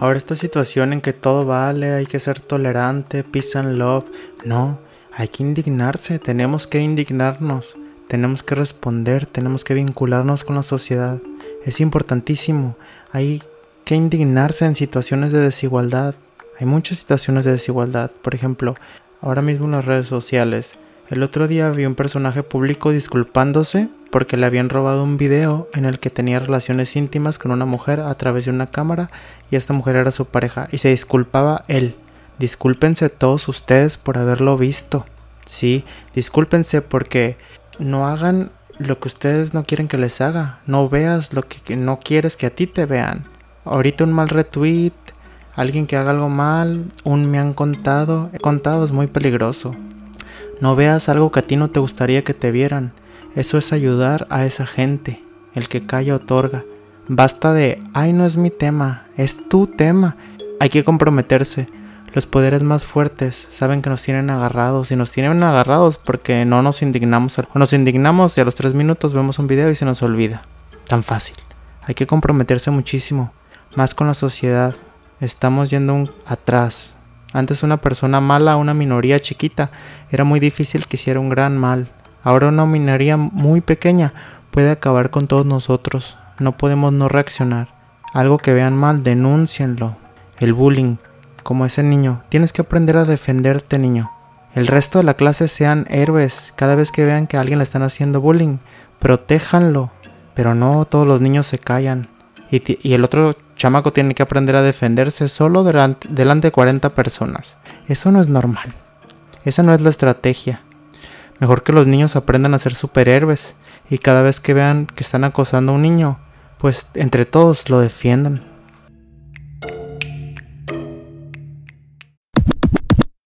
Ahora esta situación en que todo vale, hay que ser tolerante, peace and love. No, hay que indignarse, tenemos que indignarnos, tenemos que responder, tenemos que vincularnos con la sociedad. Es importantísimo, hay que indignarse en situaciones de desigualdad. Hay muchas situaciones de desigualdad, por ejemplo, ahora mismo en las redes sociales. El otro día vi un personaje público disculpándose porque le habían robado un video en el que tenía relaciones íntimas con una mujer a través de una cámara y esta mujer era su pareja y se disculpaba él. Discúlpense todos ustedes por haberlo visto. Sí, discúlpense porque no hagan lo que ustedes no quieren que les haga. No veas lo que no quieres que a ti te vean. Ahorita un mal retweet, alguien que haga algo mal, un me han contado. He contado es muy peligroso. No veas algo que a ti no te gustaría que te vieran. Eso es ayudar a esa gente. El que calla otorga. Basta de, ay, no es mi tema, es tu tema. Hay que comprometerse. Los poderes más fuertes saben que nos tienen agarrados y nos tienen agarrados porque no nos indignamos. O nos indignamos y a los tres minutos vemos un video y se nos olvida. Tan fácil. Hay que comprometerse muchísimo. Más con la sociedad. Estamos yendo un atrás. Antes una persona mala, una minoría chiquita, era muy difícil que hiciera un gran mal. Ahora una minoría muy pequeña puede acabar con todos nosotros. No podemos no reaccionar. Algo que vean mal, denúncienlo. El bullying, como ese niño. Tienes que aprender a defenderte, niño. El resto de la clase sean héroes. Cada vez que vean que a alguien le están haciendo bullying, protéjanlo. Pero no todos los niños se callan. Y, el otro chamaco tiene que aprender a defenderse solo delante, delante de 40 personas. Eso no es normal. Esa no es la estrategia. Mejor que los niños aprendan a ser superhéroes y cada vez que vean que están acosando a un niño, pues entre todos lo defiendan.